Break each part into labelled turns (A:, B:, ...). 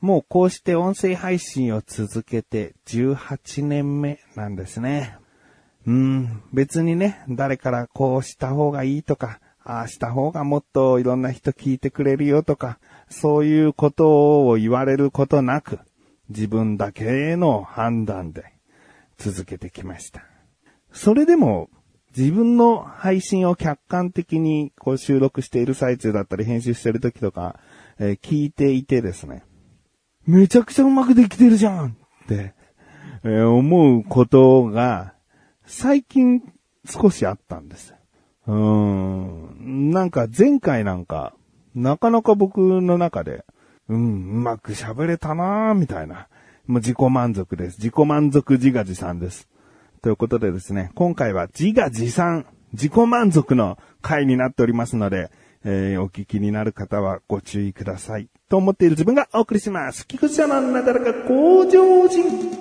A: もうこうして音声配信を続けて18年目なんですね。うん、別にね、誰からこうした方がいいとか、ああした方がもっといろんな人聞いてくれるよとか、そういうことを言われることなく、自分だけの判断で続けてきました。それでも、自分の配信を客観的にこう収録している最中だったり編集してる時とか、えー、聞いていてですね、めちゃくちゃうまくできてるじゃんって、えー、思うことが、最近少しあったんです。うーん。なんか前回なんか、なかなか僕の中で、うん、うまく喋れたなーみたいな。もう自己満足です。自己満足自画自賛です。ということでですね、今回は自画自賛、自己満足の回になっておりますので、えー、お聞きになる方はご注意ください。と思っている自分がお送りします。菊池のなだらか向上心。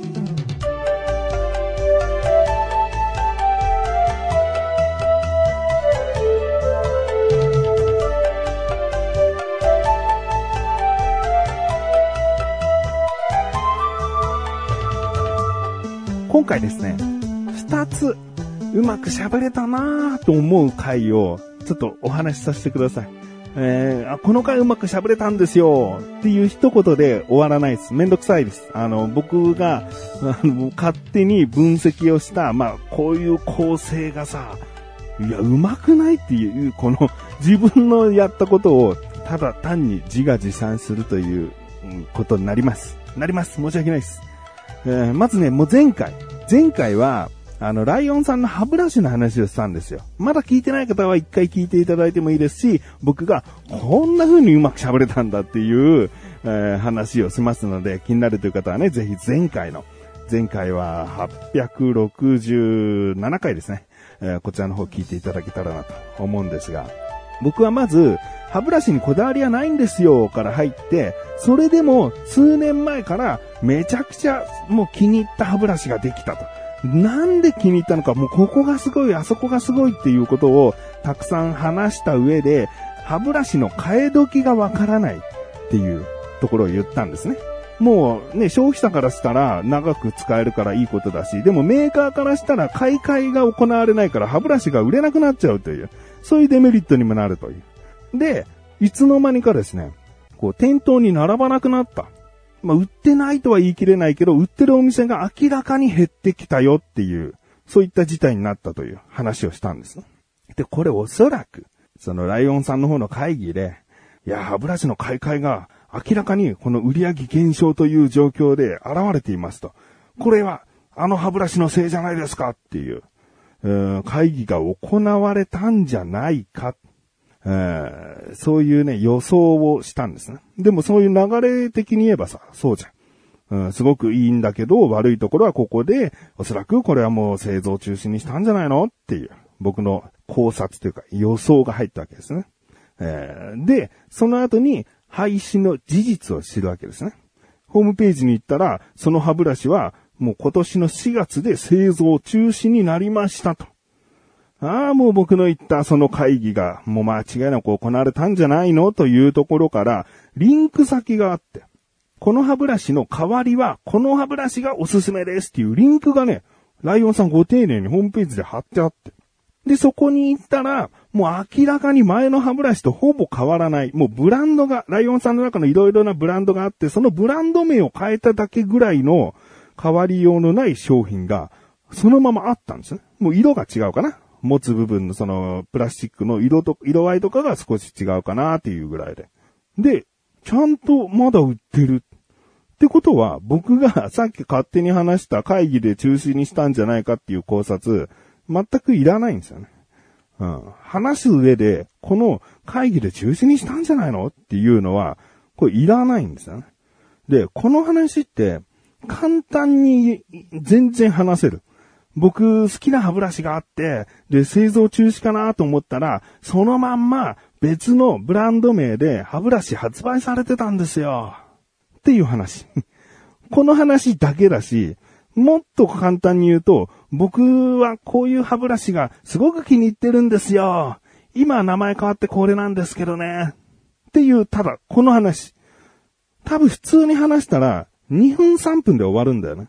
A: 今回ですね、二つうまく喋れたなぁと思う回をちょっとお話しさせてください。えー、あ、この回うまく喋れたんですよっていう一言で終わらないです。めんどくさいです。あの、僕が、あの、勝手に分析をした、まあ、こういう構成がさ、いや、うまくないっていう、この 自分のやったことをただ単に自画自賛するということになります。なります。申し訳ないです。えー、まずね、もう前回、前回は、あの、ライオンさんの歯ブラシの話をしたんですよ。まだ聞いてない方は一回聞いていただいてもいいですし、僕がこんな風にうまく喋れたんだっていう、えー、話をしますので、気になるという方はね、ぜひ前回の、前回は867回ですね。えー、こちらの方聞いていただけたらなと思うんですが、僕はまず、歯ブラシにこだわりはないんですよから入って、それでも数年前からめちゃくちゃもう気に入った歯ブラシができたと。なんで気に入ったのか、もうここがすごい、あそこがすごいっていうことをたくさん話した上で、歯ブラシの替え時がわからないっていうところを言ったんですね。もうね、消費者からしたら長く使えるからいいことだし、でもメーカーからしたら買い替えが行われないから歯ブラシが売れなくなっちゃうという、そういうデメリットにもなるという。で、いつの間にかですね、こう店頭に並ばなくなった。まあ、売ってないとは言い切れないけど、売ってるお店が明らかに減ってきたよっていう、そういった事態になったという話をしたんです。で、これおそらく、そのライオンさんの方の会議で、いや、歯ブラシの買い替えが明らかにこの売上減少という状況で現れていますと。これは、あの歯ブラシのせいじゃないですかっていう、う会議が行われたんじゃないかっ。えー、そういうね、予想をしたんですね。でもそういう流れ的に言えばさ、そうじゃん。うん、すごくいいんだけど、悪いところはここで、おそらくこれはもう製造中止にしたんじゃないのっていう、僕の考察というか予想が入ったわけですね。えー、で、その後に廃止の事実を知るわけですね。ホームページに行ったら、その歯ブラシはもう今年の4月で製造中止になりましたと。ああ、もう僕の言ったその会議が、もう間違いなく行われたんじゃないの？というところから、リンク先があって、この歯ブラシの代わりは、この歯ブラシがおすすめですっていうリンクがね、ライオンさんご丁寧にホームページで貼ってあって。で、そこに行ったら、もう明らかに前の歯ブラシとほぼ変わらない。もうブランドが、ライオンさんの中の色々なブランドがあって、そのブランド名を変えただけぐらいの変わりようのない商品が、そのままあったんですね。もう色が違うかな。持つ部分のそのプラスチックの色と、色合いとかが少し違うかなっていうぐらいで。で、ちゃんとまだ売ってる。ってことは、僕が さっき勝手に話した会議で中止にしたんじゃないかっていう考察、全くいらないんですよね。うん。話す上で、この会議で中止にしたんじゃないのっていうのは、これいらないんですよね。で、この話って、簡単に全然話せる。僕好きな歯ブラシがあって、で、製造中止かなと思ったら、そのまんま別のブランド名で歯ブラシ発売されてたんですよ。っていう話。この話だけだし、もっと簡単に言うと、僕はこういう歯ブラシがすごく気に入ってるんですよ。今名前変わってこれなんですけどね。っていう、ただ、この話。多分普通に話したら、2分3分で終わるんだよね。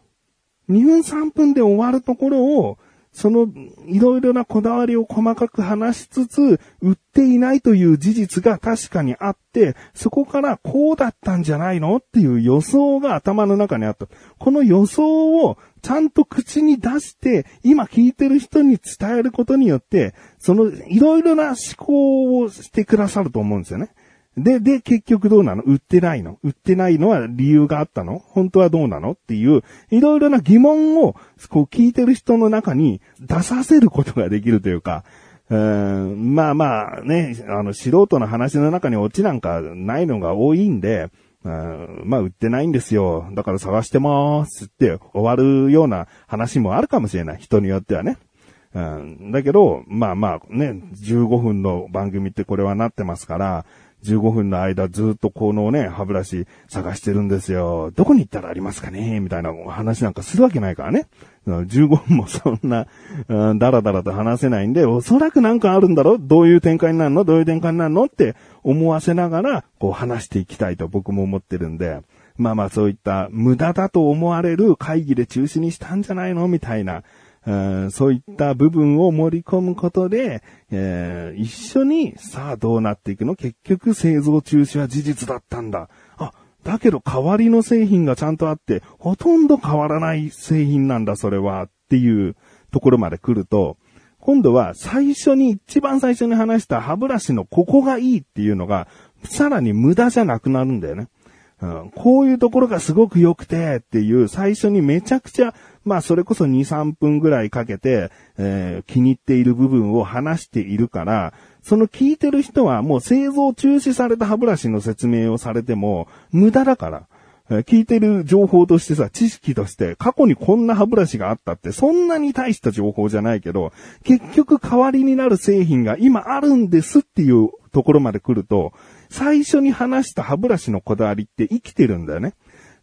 A: 2分3分で終わるところを、その、いろいろなこだわりを細かく話しつつ、売っていないという事実が確かにあって、そこからこうだったんじゃないのっていう予想が頭の中にあった。この予想をちゃんと口に出して、今聞いてる人に伝えることによって、その、いろいろな思考をしてくださると思うんですよね。で、で、結局どうなの？売ってないの？売ってないのは理由があったの？本当はどうなの？っていう、いろいろな疑問を、こう聞いてる人の中に出させることができるというか、うーんまあまあね、あの、素人の話の中にオチなんかないのが多いんで、うんまあ、売ってないんですよ。だから探してまーすって終わるような話もあるかもしれない。人によってはね。うん、だけど、まあまあね、15分の番組ってこれはなってますから、15分の間ずっとこのね、歯ブラシ探してるんですよ。どこに行ったらありますかね？みたいな話なんかするわけないからね。15分もそんな、うん、だらだらと話せないんで、おそらくなんかあるんだろどういう展開になるの？どういう展開になるの？って思わせながら、こう話していきたいと僕も思ってるんで、まあまあそういった無駄だと思われる会議で中止にしたんじゃないの？みたいな、そういった部分を盛り込むことで、えー、一緒に、さあどうなっていくの？結局製造中止は事実だったんだ。あ、だけど代わりの製品がちゃんとあって、ほとんど変わらない製品なんだ、それは。っていうところまで来ると、今度は最初に、一番最初に話した歯ブラシのここがいいっていうのが、さらに無駄じゃなくなるんだよね。こういうところがすごく良くてっていう最初にめちゃくちゃまあそれこそ2、3分ぐらいかけて、えー、気に入っている部分を話しているから、その聞いてる人はもう製造中止された歯ブラシの説明をされても無駄だから。聞いてる情報としてさ、知識として過去にこんな歯ブラシがあったってそんなに大した情報じゃないけど、結局代わりになる製品が今あるんですっていうところまで来ると、最初に話した歯ブラシのこだわりって生きてるんだよね。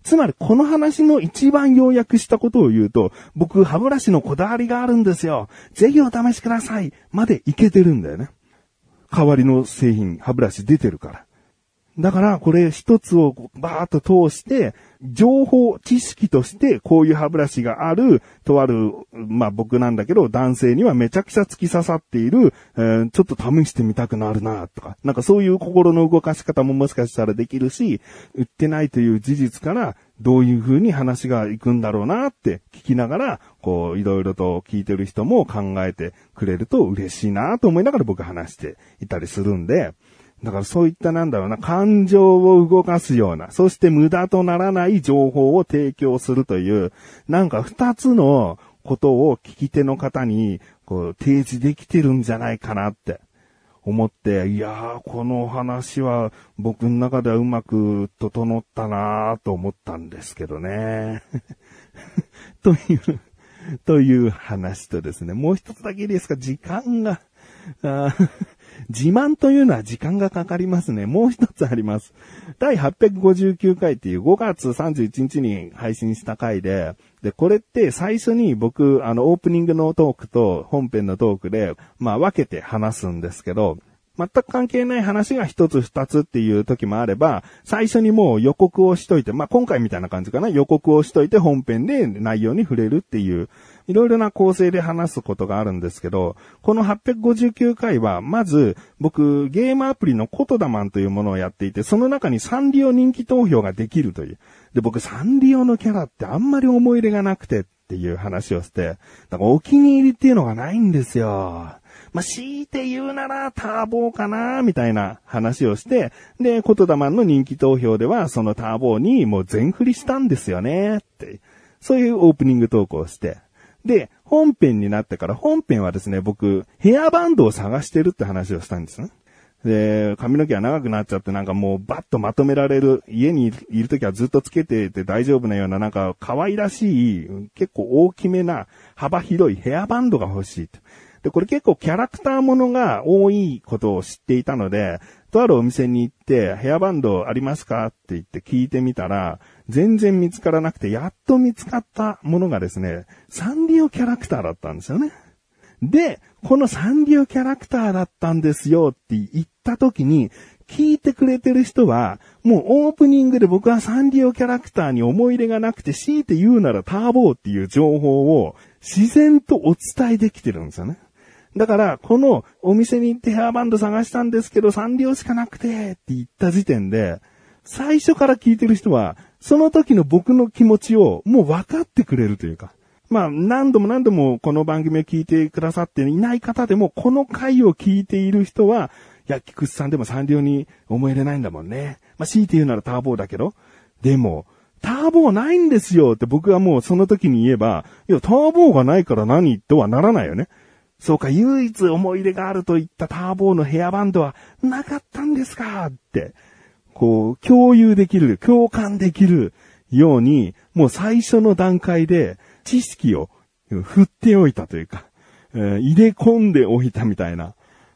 A: つまりこの話の一番要約したことを言うと、僕歯ブラシのこだわりがあるんですよ。ぜひお試しください。までいけてるんだよね。代わりの製品、歯ブラシ出てるから。だから、これ一つをバーッと通して、情報、知識としてこういう歯ブラシがある、とある、まあ僕なんだけど、男性にはめちゃくちゃ突き刺さっている、えー、ちょっと試してみたくなるな、とか、なんかそういう心の動かし方ももしかしたらできるし、売ってないという事実から、どういう風に話が行くんだろうなって聞きながら、こう、いろいろと聞いてる人も考えてくれると嬉しいなと思いながら僕話していたりするんで、だからそういったなんだろうな、感情を動かすような、そして無駄とならない情報を提供するという、なんか二つのことを聞き手の方に、こう、提示できてるんじゃないかなって思って、いやー、この話は僕の中ではうまく整ったなーと思ったんですけどね。という、という話とですね、もう一つだけですか、時間が、自慢というのは時間がかかりますね。もう一つあります。第859回っていう5月31日に配信した回で、で、これって最初に僕、あの、オープニングのトークと本編のトークで、まあ分けて話すんですけど、全く関係ない話が一つ二つっていう時もあれば、最初にもう予告をしといて、まあ今回みたいな感じかな、予告をしといて本編で内容に触れるっていういろいろな構成で話すことがあるんですけど、この859回は、まず、僕、ゲームアプリのコトダマンというものをやっていて、その中にサンリオ人気投票ができるという。で、僕、サンリオのキャラってあんまり思い入れがなくてっていう話をして、だからお気に入りっていうのがないんですよ。まあ、強いて言うならターボーかなみたいな話をして、で、コトダマンの人気投票では、そのターボーにもう全振りしたんですよねって。そういうオープニング投稿をして。で、本編になってから本編はですね、僕、ヘアバンドを探してるって話をしたんですね。で、髪の毛が長くなっちゃってなんかもうバッとまとめられる、家にいるときはずっとつけてて大丈夫なようななんか可愛らしい、結構大きめな幅広いヘアバンドが欲しいとで、これ結構キャラクターものが多いことを知っていたので、とあるお店に行って、ヘアバンドありますか？って言って聞いてみたら、全然見つからなくて、やっと見つかったものがですね、サンリオキャラクターだったんですよね。で、このサンリオキャラクターだったんですよって言った時に、聞いてくれてる人は、もうオープニングで僕はサンリオキャラクターに思い入れがなくて、強いて言うならターボーっていう情報を自然とお伝えできてるんですよね。だから、このお店に行ってヘアバンド探したんですけど、サンリオしかなくてって言った時点で、最初から聞いてる人は、その時の僕の気持ちをもう分かってくれるというか。まあ、何度も何度もこの番組を聞いてくださっていない方でも、この回を聞いている人は、いや、菊池さんでもサンリオに思い入れないんだもんね。まあ、強いて言うならターボーだけど。でも、ターボーないんですよって僕はもうその時に言えば、いや、ターボーがないから何とはならないよね。そうか、唯一思い出があるといったターボーのヘアバンドはなかったんですか？って、こう、共有できる、共感できるように、もう最初の段階で知識を振っておいたというか、えー、入れ込んでおいたみたいな、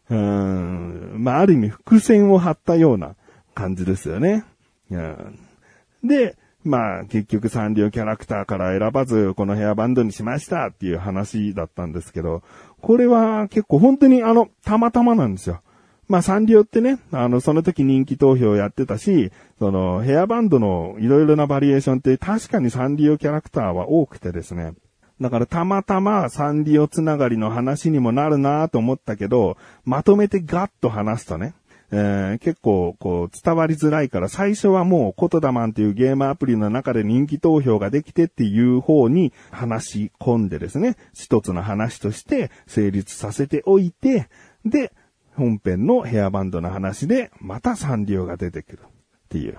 A: うん、まあ、ある意味伏線を張ったような感じですよね。うん、で、まあ、結局サンリオキャラクターから選ばず、このヘアバンドにしましたっていう話だったんですけど、これは結構本当にあの、たまたまなんですよ。まあ、サンリオってね、あの、その時人気投票やってたし、その、ヘアバンドのいろいろなバリエーションって確かにサンリオキャラクターは多くてですね。だからたまたまサンリオつながりの話にもなるなと思ったけど、まとめてガッと話すとね、えー、結構こう伝わりづらいから最初はもうコトダマンっていうゲームアプリの中で人気投票ができてっていう方に話し込んでですね、一つの話として成立させておいて、で、本編のヘアバンドの話でまたサンリオが出てくるっていう。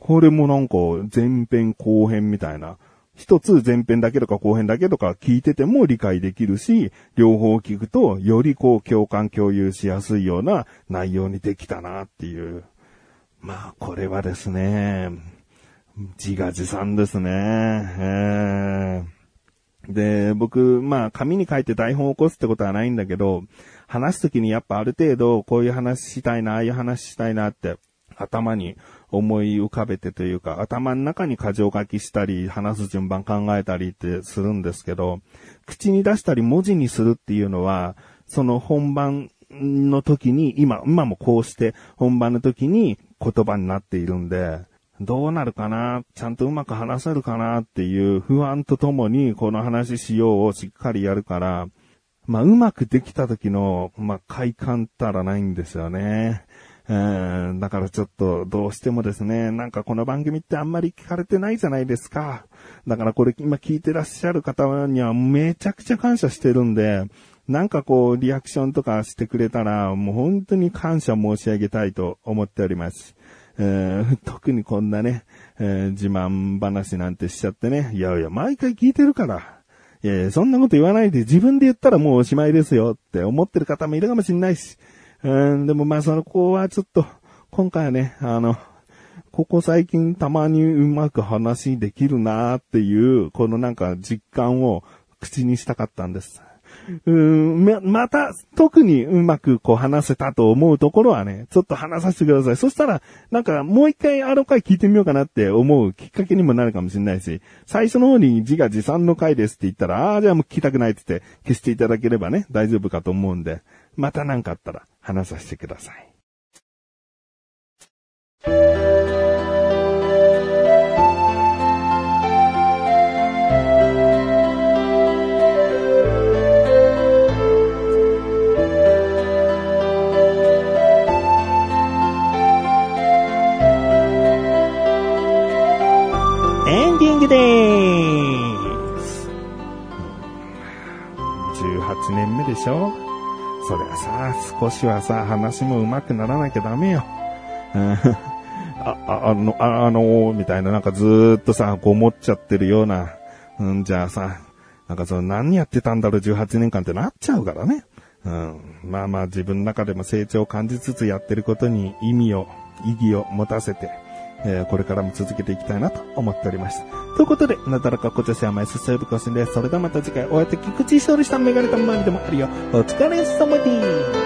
A: これもなんか前編後編みたいな一つ前編だけとか後編だけとか聞いてても理解できるし、両方聞くとよりこう共感共有しやすいような内容にできたなっていう。まあこれはですね、自画自賛ですね。えー、で、僕、まあ紙に書いて台本を起こすってことはないんだけど、話すときにやっぱある程度こういう話したいな、ああいう話したいなって頭に思い浮かべてというか、頭の中に箇条書きしたり、話す順番考えたりってするんですけど、口に出したり文字にするっていうのは、その本番の時に、今、今もこうして本番の時に言葉になっているんで、どうなるかなちゃんとうまく話せるかなっていう不安とともにこの話しようをしっかりやるから、まあ、うまくできた時の、まあ、快感ったらないんですよね。うん、だからちょっとどうしてもですね、なんかこの番組ってあんまり聞かれてないじゃないですか。だからこれ今聞いてらっしゃる方にはめちゃくちゃ感謝してるんで、なんかこうリアクションとかしてくれたらもう本当に感謝申し上げたいと思っております。えー、特にこんなね、えー、自慢話なんてしちゃってね、いやいや、毎回聞いてるから。いやいや、そんなこと言わないで自分で言ったらもうおしまいですよって思ってる方もいるかもしれないし、うん、でもまあその子はちょっと、今回はね、あの、ここ最近たまにうまく話できるなーっていう、このなんか実感を口にしたかったんです。うん、ま、また、特にうまくこう話せたと思うところはね、ちょっと話させてください。そしたら、なんかもう一回あの回聞いてみようかなって思うきっかけにもなるかもしれないし、最初の方に自画自賛の回ですって言ったら、ああ、じゃあもう聞きたくないって言って消していただければね、大丈夫かと思うんで、また何かあったら話させてください。エンディングでーす。18年目でしょ？そりゃ、少しはさ、話も上手くならなきゃダメよ。あ、あ、の、あ、の、みたいな、なんかずーっとさ、ごもっちゃってるような、うん、じゃあさ、なんかその何やってたんだろう、18年間ってなっちゃうからね。うん。まあまあ自分の中でも成長を感じつつやってることに意味を、意義を持たせて、えー、これからも続けていきたいなと思っております。ということで、なだらかこちゃせやまいすすぶこしんです。それではまた次回、お会いでき口勝利したメガネたまにでもあるよ。お疲れ様です。